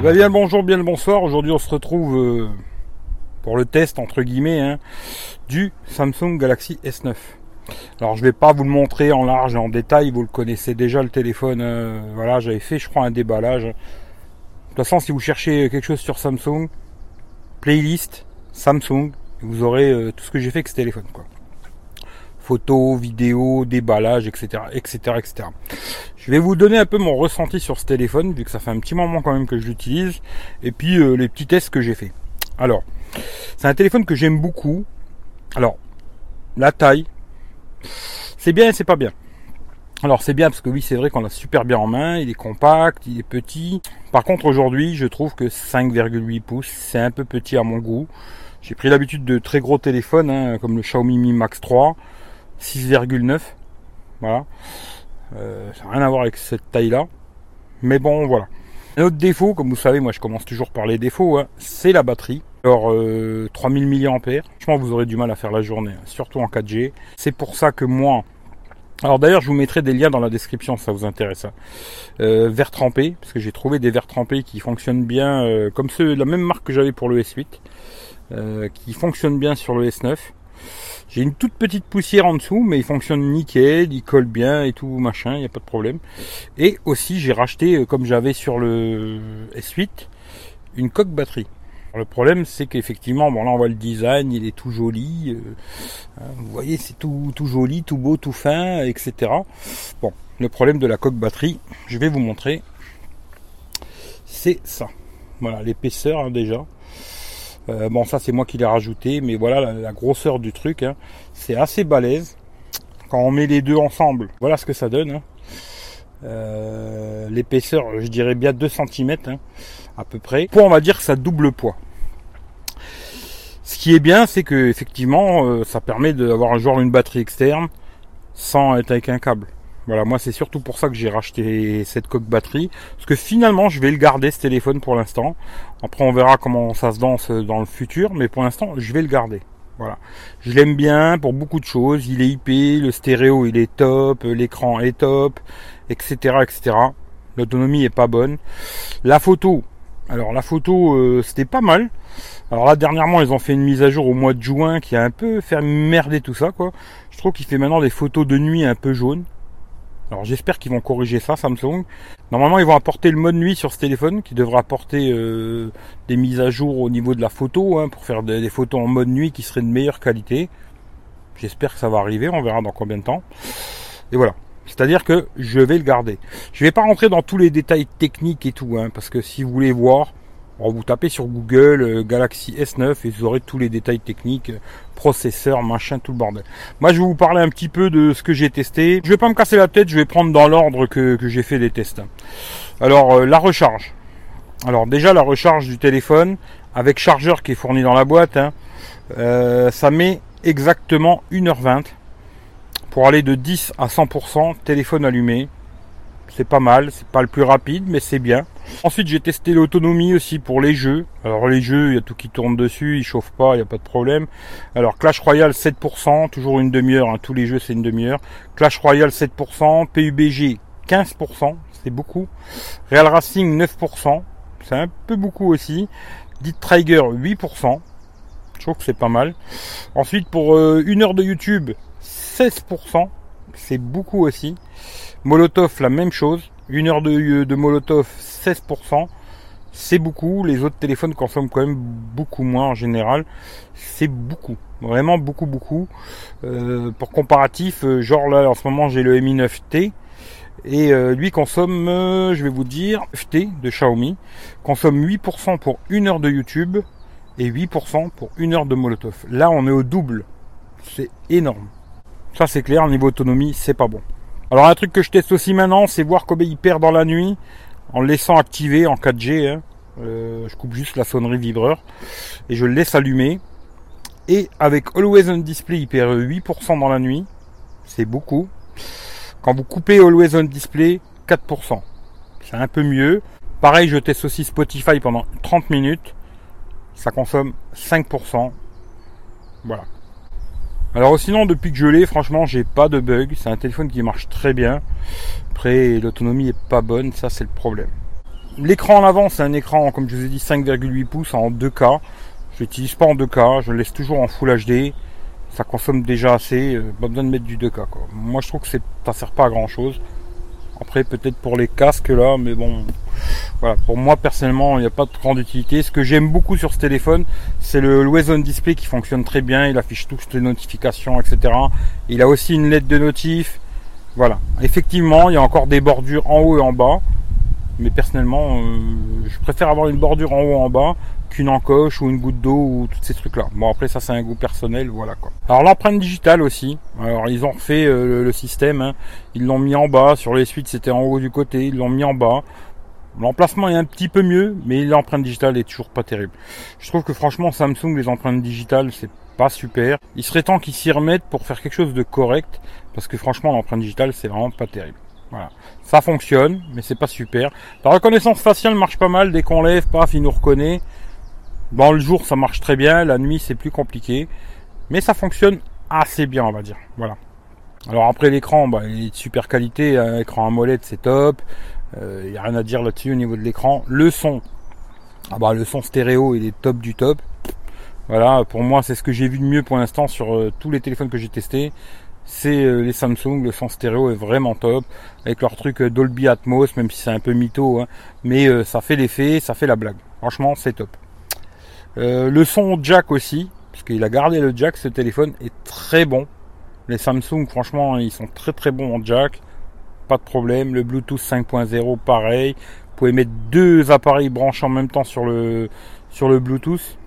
Eh ben, bien le bonjour, bien le bonsoir. Aujourd'hui, on se retrouve euh, pour le test entre guillemets hein, du Samsung Galaxy S9. Alors, je vais pas vous le montrer en large et en détail. Vous le connaissez déjà le téléphone. euh, voilà, j'avais fait, je crois, un déballage. De toute façon, si vous cherchez quelque chose sur Samsung, playlist Samsung, vous aurez euh, tout ce que j'ai fait avec ce téléphone, quoi. Photos, vidéos, déballage, etc., etc., etc. Je vais vous donner un peu mon ressenti sur ce téléphone, vu que ça fait un petit moment quand même que je l'utilise, et puis euh, les petits tests que j'ai fait. Alors, c'est un téléphone que j'aime beaucoup. Alors, la taille, c'est bien et c'est pas bien. Alors c'est bien parce que oui c'est vrai qu'on l'a super bien en main, il est compact, il est petit. Par contre aujourd'hui je trouve que 5,8 pouces c'est un peu petit à mon goût. J'ai pris l'habitude de très gros téléphones hein, comme le Xiaomi Mi Max 3, 6,9. Voilà. Euh, ça n'a rien à voir avec cette taille là. Mais bon voilà. Un autre défaut, comme vous savez, moi je commence toujours par les défauts, hein, c'est la batterie. Alors euh, 3000 mAh, franchement vous aurez du mal à faire la journée, hein, surtout en 4G. C'est pour ça que moi, alors d'ailleurs, je vous mettrai des liens dans la description si ça vous intéresse. hein. Euh, verre trempé, parce que j'ai trouvé des verres trempés qui fonctionnent bien, euh, comme ceux de la même marque que j'avais pour le S8, euh, qui fonctionnent bien sur le S9. J'ai une toute petite poussière en dessous, mais il fonctionne nickel, il colle bien et tout machin, il n'y a pas de problème. Et aussi, j'ai racheté, euh, comme j'avais sur le S8, une coque batterie. Le problème, c'est qu'effectivement, bon là on voit le design, il est tout joli. euh, hein, vous voyez, c'est tout, tout joli, tout beau, tout fin, etc. Bon, le problème de la coque batterie, je vais vous montrer. C'est ça. Voilà, l'épaisseur hein, déjà. Euh, bon, ça c'est moi qui l'ai rajouté, mais voilà la, grosseur du truc. hein. C'est assez balèze. Quand on met les deux ensemble, voilà ce que ça donne. hein. Euh, L'épaisseur, je dirais bien 2 cm à peu près. Pour on va dire que ça double poids. Ce qui est bien, c'est que effectivement, euh, ça permet d'avoir un genre une batterie externe sans être avec un câble. Voilà, moi c'est surtout pour ça que j'ai racheté cette coque batterie, parce que finalement je vais le garder ce téléphone pour l'instant. Après on verra comment ça se danse dans le futur, mais pour l'instant je vais le garder. Voilà, je l'aime bien pour beaucoup de choses. Il est IP, le stéréo il est top, l'écran est top, etc., etc. L'autonomie est pas bonne. La photo, alors la photo euh, c'était pas mal. Alors là dernièrement ils ont fait une mise à jour au mois de juin qui a un peu fait merder tout ça quoi. Je trouve qu'il fait maintenant des photos de nuit un peu jaunes. Alors j'espère qu'ils vont corriger ça Samsung. Normalement ils vont apporter le mode nuit sur ce téléphone qui devra apporter euh, des mises à jour au niveau de la photo hein, pour faire des, photos en mode nuit qui seraient de meilleure qualité. J'espère que ça va arriver, on verra dans combien de temps. Et voilà. C'est-à-dire que je vais le garder. Je vais pas rentrer dans tous les détails techniques et tout, hein, parce que si vous voulez voir, vous tapez sur Google euh, Galaxy S9 et vous aurez tous les détails techniques, processeur, machin, tout le bordel. Moi, je vais vous parler un petit peu de ce que j'ai testé. Je vais pas me casser la tête, je vais prendre dans l'ordre que, j'ai fait les tests. Alors, euh, la recharge. Alors déjà, la recharge du téléphone, avec chargeur qui est fourni dans la boîte, hein, euh, ça met exactement 1h20 pour aller de 10 à 100% téléphone allumé. C'est pas mal, c'est pas le plus rapide, mais c'est bien. Ensuite, j'ai testé l'autonomie aussi pour les jeux. Alors les jeux, il y a tout qui tourne dessus, il chauffe pas, il n'y a pas de problème. Alors Clash Royale 7%, toujours une demi-heure, hein, tous les jeux c'est une demi-heure. Clash Royale 7%, PUBG 15%, c'est beaucoup. Real Racing 9%, c'est un peu beaucoup aussi. Dit Tiger 8%, je trouve que c'est pas mal. Ensuite pour euh, une heure de YouTube 16%, c'est beaucoup aussi. Molotov la même chose, une heure de, de Molotov 16%, c'est beaucoup. Les autres téléphones consomment quand même beaucoup moins en général. C'est beaucoup, vraiment beaucoup beaucoup. Euh, pour comparatif, euh, genre là en ce moment j'ai le Mi 9T et euh, lui consomme, euh, je vais vous dire, FT de Xiaomi consomme 8% pour une heure de YouTube et 8% pour une heure de Molotov. Là on est au double, c'est énorme. Ça c'est clair, niveau autonomie, c'est pas bon. Alors un truc que je teste aussi maintenant, c'est voir combien il perd dans la nuit en le laissant activer en 4G. hein. Euh, je coupe juste la sonnerie vibreur et je le laisse allumer. Et avec Always On Display, il perd 8% dans la nuit. C'est beaucoup. Quand vous coupez Always On Display, 4%. C'est un peu mieux. Pareil, je teste aussi Spotify pendant 30 minutes. Ça consomme 5%. Voilà. Alors sinon depuis que je l'ai, franchement j'ai pas de bug. C'est un téléphone qui marche très bien. Après l'autonomie est pas bonne, ça c'est le problème. l'écran en avant, c'est un écran, comme je vous ai dit, 5,8 pouces en 2K. Je l'utilise pas en 2K, je le laisse toujours en Full HD. Ça consomme déjà assez, euh, pas besoin de mettre du 2K. Quoi. Moi, je trouve que ça sert pas à grand chose. Après, peut-être pour les casques là, mais bon, voilà. Pour moi, personnellement, il n'y a pas de grande utilité. Ce que j'aime beaucoup sur ce téléphone, c'est le On Display qui fonctionne très bien. Il affiche toutes les notifications, etc. Il a aussi une lettre de notif. Voilà. Effectivement, il y a encore des bordures en haut et en bas. Mais personnellement, euh, je préfère avoir une bordure en haut en bas qu'une encoche ou une goutte d'eau ou tous ces trucs là. Bon après ça c'est un goût personnel, voilà quoi. Alors l'empreinte digitale aussi. Alors ils ont refait euh, le, système, hein. ils l'ont mis en bas, sur les suites c'était en haut du côté, ils l'ont mis en bas. L'emplacement est un petit peu mieux, mais l'empreinte digitale est toujours pas terrible. Je trouve que franchement Samsung les empreintes digitales c'est pas super. Il serait temps qu'ils s'y remettent pour faire quelque chose de correct, parce que franchement l'empreinte digitale c'est vraiment pas terrible. Voilà. Ça fonctionne, mais c'est pas super. La reconnaissance faciale marche pas mal. Dès qu'on lève, paf, il nous reconnaît. Dans le jour, ça marche très bien. La nuit, c'est plus compliqué. Mais ça fonctionne assez bien, on va dire. Voilà. Alors après l'écran, bah, il est de super qualité. Un écran AMOLED, c'est top. Il euh, n'y a rien à dire là-dessus au niveau de l'écran. Le son, ah bah le son stéréo, il est top du top. Voilà, pour moi, c'est ce que j'ai vu de mieux pour l'instant sur euh, tous les téléphones que j'ai testés. C'est euh, les Samsung, le son stéréo est vraiment top avec leur truc Dolby Atmos, même si c'est un peu mytho, hein. mais ça fait l'effet, ça fait la blague. Franchement, c'est top. Euh, le son jack aussi, parce qu'il a gardé le jack, ce téléphone est très bon. Les Samsung, franchement, ils sont très très bons en jack. Pas de problème. Le Bluetooth 5.0, pareil. Vous pouvez mettre deux appareils branchés en même temps sur le Bluetooth.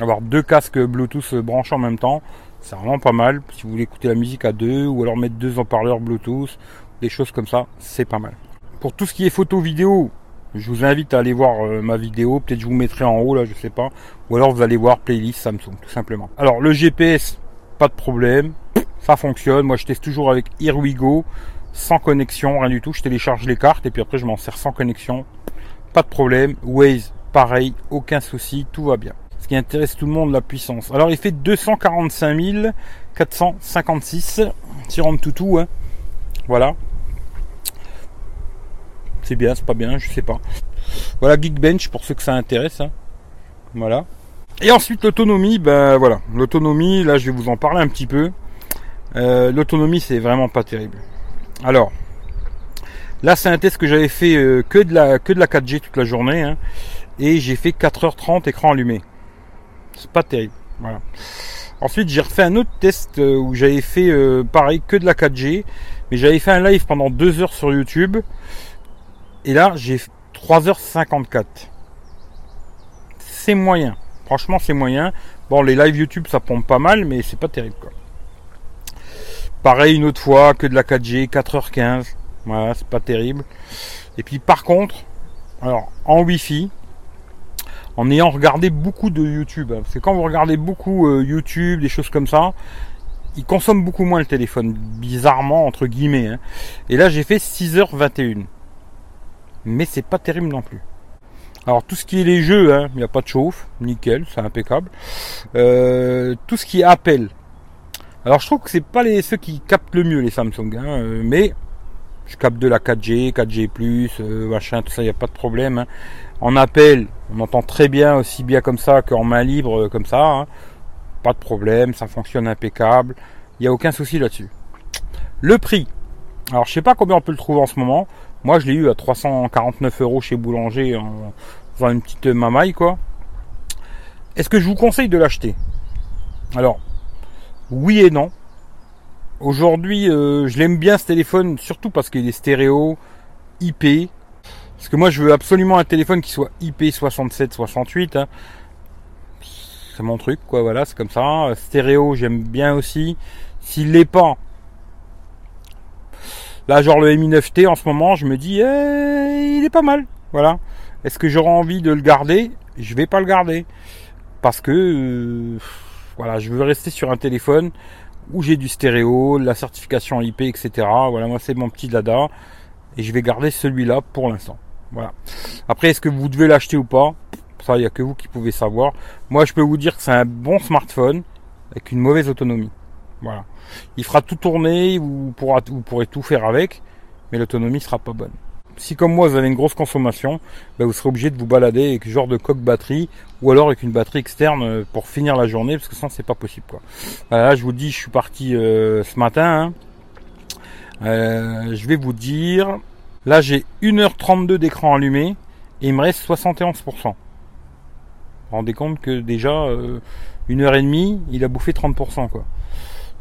Avoir deux casques Bluetooth branchés en même temps. C'est vraiment pas mal. Si vous voulez écouter la musique à deux, ou alors mettre deux haut-parleurs Bluetooth, des choses comme ça, c'est pas mal. Pour tout ce qui est photo vidéo, je vous invite à aller voir euh, ma vidéo, peut-être je vous mettrai en haut là, je sais pas. Ou alors vous allez voir playlist Samsung, tout simplement. Alors le GPS, pas de problème, ça fonctionne. Moi je teste toujours avec Here sans connexion, rien du tout. Je télécharge les cartes et puis après je m'en sers sans connexion. Pas de problème. Waze, pareil, aucun souci, tout va bien. Qui intéresse tout le monde, la puissance. Alors il fait 245 456 sur tout hein. Voilà, c'est bien, c'est pas bien, je sais pas. Voilà Geekbench pour ceux que ça intéresse. Hein. Voilà. Et ensuite l'autonomie, ben voilà, l'autonomie, là je vais vous en parler un petit peu. Euh, l'autonomie c'est vraiment pas terrible. Alors, là c'est un test que j'avais fait euh, que, de la, que de la 4G toute la journée. Hein. et j'ai fait 4h30 écran allumé. C'est pas terrible. Voilà. Ensuite j'ai refait un autre test euh, où j'avais fait pareil que de la 4G. Mais j'avais fait un live pendant 2 heures sur YouTube. Et là, j'ai 3h54. C'est moyen. Franchement, c'est moyen. Bon, les live YouTube, ça pompe pas mal, mais c'est pas terrible, quoi. Pareil, une autre fois, que de la 4G, 4h15. Voilà, c'est pas terrible. Et puis, par contre, alors, en Wi-Fi, en ayant regardé beaucoup de YouTube, hein, parce que quand vous regardez beaucoup euh, YouTube, des choses comme ça, il consomme beaucoup moins le téléphone, bizarrement, entre guillemets. Hein. Et là, j'ai fait 6h21 mais c'est pas terrible non plus. Alors tout ce qui est les jeux, hein, il n'y a pas de chauffe, nickel, c'est impeccable. Euh, tout ce qui est appel. Alors je trouve que c'est pas les ceux qui captent le mieux les Samsung, euh, mais je capte de la 4G, 4G+, euh, machin, tout ça, il n'y a pas de problème. Hein. En appel, on entend très bien, aussi bien comme ça qu'en main libre, comme ça. Hein. Pas de problème, ça fonctionne impeccable. Il n'y a aucun souci là-dessus. Le prix. Alors je sais pas combien on peut le trouver en ce moment. Moi, je l'ai eu à 349 euros chez Boulanger en faisant une petite mamaille, quoi. Est-ce que je vous conseille de l'acheter? Alors, oui et non. Aujourd'hui, euh, je l'aime bien ce téléphone, surtout parce qu'il est stéréo, IP. Parce que moi, je veux absolument un téléphone qui soit IP 67-68. Hein. C'est mon truc, quoi. Voilà, c'est comme ça. Stéréo, j'aime bien aussi. S'il l'est pas, Là, genre le Mi 9T en ce moment, je me dis, eh, il est pas mal. Voilà. Est-ce que j'aurai envie de le garder? Je vais pas le garder parce que euh, voilà, je veux rester sur un téléphone où j'ai du stéréo, la certification IP, etc. Voilà, moi c'est mon petit dada et je vais garder celui-là pour l'instant. Voilà. Après, est-ce que vous devez l'acheter ou pas? Ça, il n'y a que vous qui pouvez savoir. Moi, je peux vous dire que c'est un bon smartphone avec une mauvaise autonomie. Voilà. Il fera tout tourner, vous, pourrez tout faire avec, mais l'autonomie sera pas bonne. Si comme moi vous avez une grosse consommation, ben, vous serez obligé de vous balader avec ce genre de coque batterie ou alors avec une batterie externe euh, pour finir la journée parce que sinon c'est pas possible quoi. Voilà, je vous dis, je suis parti euh, ce matin. Hein. Euh, je vais vous dire, là j'ai 1h32 d'écran allumé et il me reste 71%. Vous vous rendez compte que déjà une heure et demie, il a bouffé 30% quoi.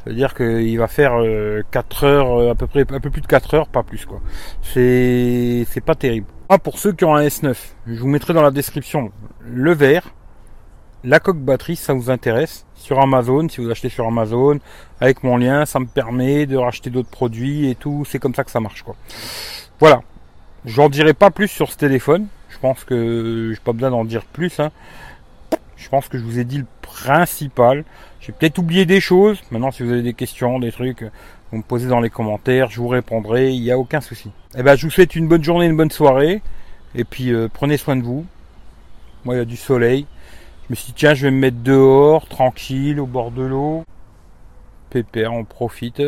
C'est-à-dire qu'il va faire 4 heures, à peu près, un peu plus de 4 heures, pas plus quoi. C'est, c'est pas terrible. Ah, pour ceux qui ont un S9, je vous mettrai dans la description le verre, la coque batterie, ça vous intéresse. Sur Amazon, si vous achetez sur Amazon, avec mon lien, ça me permet de racheter d'autres produits et tout. C'est comme ça que ça marche quoi. Voilà. J'en dirai pas plus sur ce téléphone. Je pense que j'ai pas besoin d'en dire plus. Hein. Je pense que je vous ai dit le principal. J'ai peut-être oublié des choses. Maintenant, si vous avez des questions, des trucs, vous me posez dans les commentaires, je vous répondrai, il n'y a aucun souci. Eh ben, je vous souhaite une bonne journée, une bonne soirée, et puis euh, prenez soin de vous. Moi, il y a du soleil. Je me suis dit, tiens, je vais me mettre dehors, tranquille, au bord de l'eau. Pépère, on profite.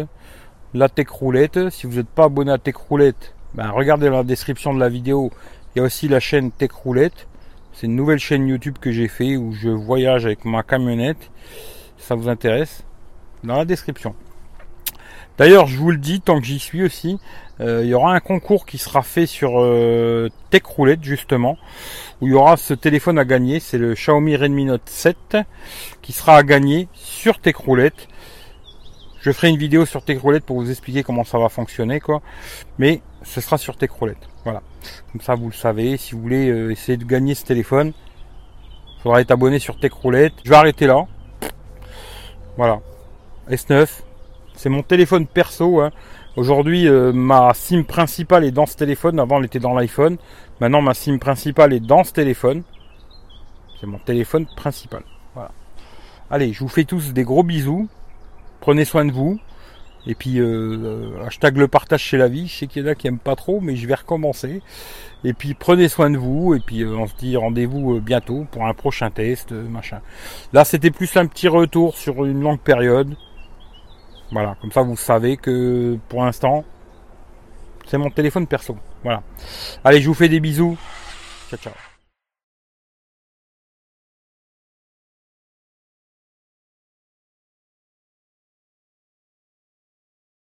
La Tech Roulette, si vous n'êtes pas abonné à Tech Roulette, ben, regardez la description de la vidéo. Il y a aussi la chaîne Tech Roulette. C'est une nouvelle chaîne YouTube que j'ai fait où je voyage avec ma camionnette. ça vous intéresse, dans la description. D'ailleurs, je vous le dis, tant que j'y suis aussi, euh, il y aura un concours qui sera fait sur euh, Tech Roulette justement, où il y aura ce téléphone à gagner, c'est le Xiaomi Redmi Note 7 qui sera à gagner sur Tech Roulette. Je ferai une vidéo sur Tech Roulette pour vous expliquer comment ça va fonctionner quoi, mais ce sera sur Tech Roulette. Comme ça vous le savez. Si vous voulez euh, essayer de gagner ce téléphone, il faudra être abonné sur Tech Roulette. Je vais arrêter là. Voilà, S9 c'est mon téléphone perso. Hein. Aujourd'hui, euh, ma SIM principale est dans ce téléphone. Avant, elle était dans l'iPhone. Maintenant, ma SIM principale est dans ce téléphone. C'est mon téléphone principal. Voilà. Allez, je vous fais tous des gros bisous. Prenez soin de vous. Et puis, euh, euh, hashtag le partage chez la vie. Je sais qu'il y en a qui aiment pas trop, mais je vais recommencer. Et puis, prenez soin de vous. Et puis, on se dit rendez-vous bientôt pour un prochain test, machin. Là, c'était plus un petit retour sur une longue période. Voilà, comme ça vous savez que pour l'instant, c'est mon téléphone perso. Voilà. Allez, je vous fais des bisous. Ciao, ciao.